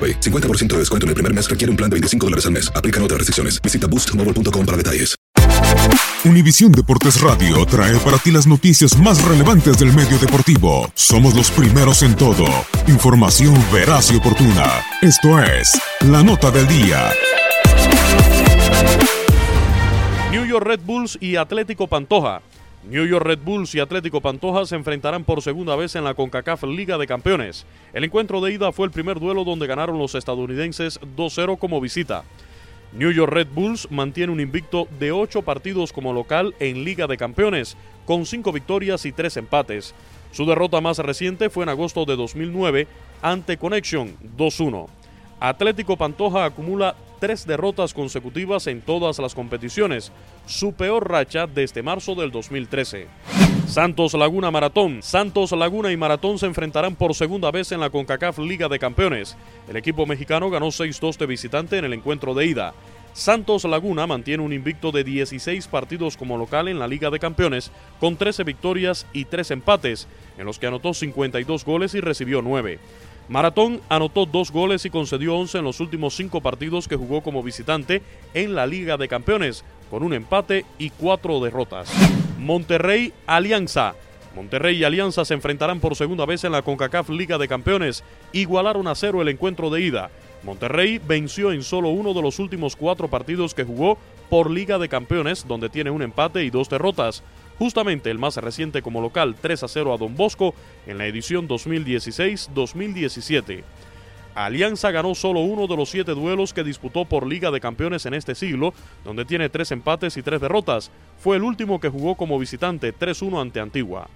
AroPay. 50% de descuento en el primer mes requiere un plan de 25 dólares al mes. Aplican otras restricciones. Visita boostmobile.com para detalles. Univisión Deportes Radio trae para ti las noticias más relevantes del medio deportivo. Somos los primeros en todo. Información veraz y oportuna. Esto es La Nota del Día. New York Red Bulls y Atlético Pantoja. New York Red Bulls y Atlético Pantoja se enfrentarán por segunda vez en la CONCACAF Liga de Campeones. El encuentro de ida fue el primer duelo donde ganaron los estadounidenses 2-0 como visita. New York Red Bulls mantiene un invicto de 8 partidos como local en Liga de Campeones, con 5 victorias y 3 empates. Su derrota más reciente fue en agosto de 2009 ante Connection 2-1. Atlético Pantoja acumula tres derrotas consecutivas en todas las competiciones, su peor racha desde marzo del 2013. Santos Laguna Maratón. Santos Laguna y Maratón se enfrentarán por segunda vez en la CONCACAF Liga de Campeones. El equipo mexicano ganó 6-2 de visitante en el encuentro de ida. Santos Laguna mantiene un invicto de 16 partidos como local en la Liga de Campeones, con 13 victorias y 3 empates, en los que anotó 52 goles y recibió 9. Maratón anotó dos goles y concedió 11 en los últimos cinco partidos que jugó como visitante en la Liga de Campeones, con un empate y cuatro derrotas. Monterrey Alianza. Monterrey y Alianza se enfrentarán por segunda vez en la CONCACAF Liga de Campeones. Igualaron a cero el encuentro de ida. Monterrey venció en solo uno de los últimos cuatro partidos que jugó por Liga de Campeones, donde tiene un empate y dos derrotas justamente el más reciente como local 3 a 0 a Don Bosco en la edición 2016-2017. Alianza ganó solo uno de los siete duelos que disputó por Liga de Campeones en este siglo, donde tiene tres empates y tres derrotas. Fue el último que jugó como visitante 3-1 ante Antigua.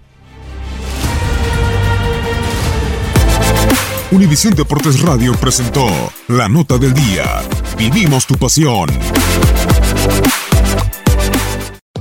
Univisión Deportes Radio presentó La Nota del Día. Vivimos tu pasión.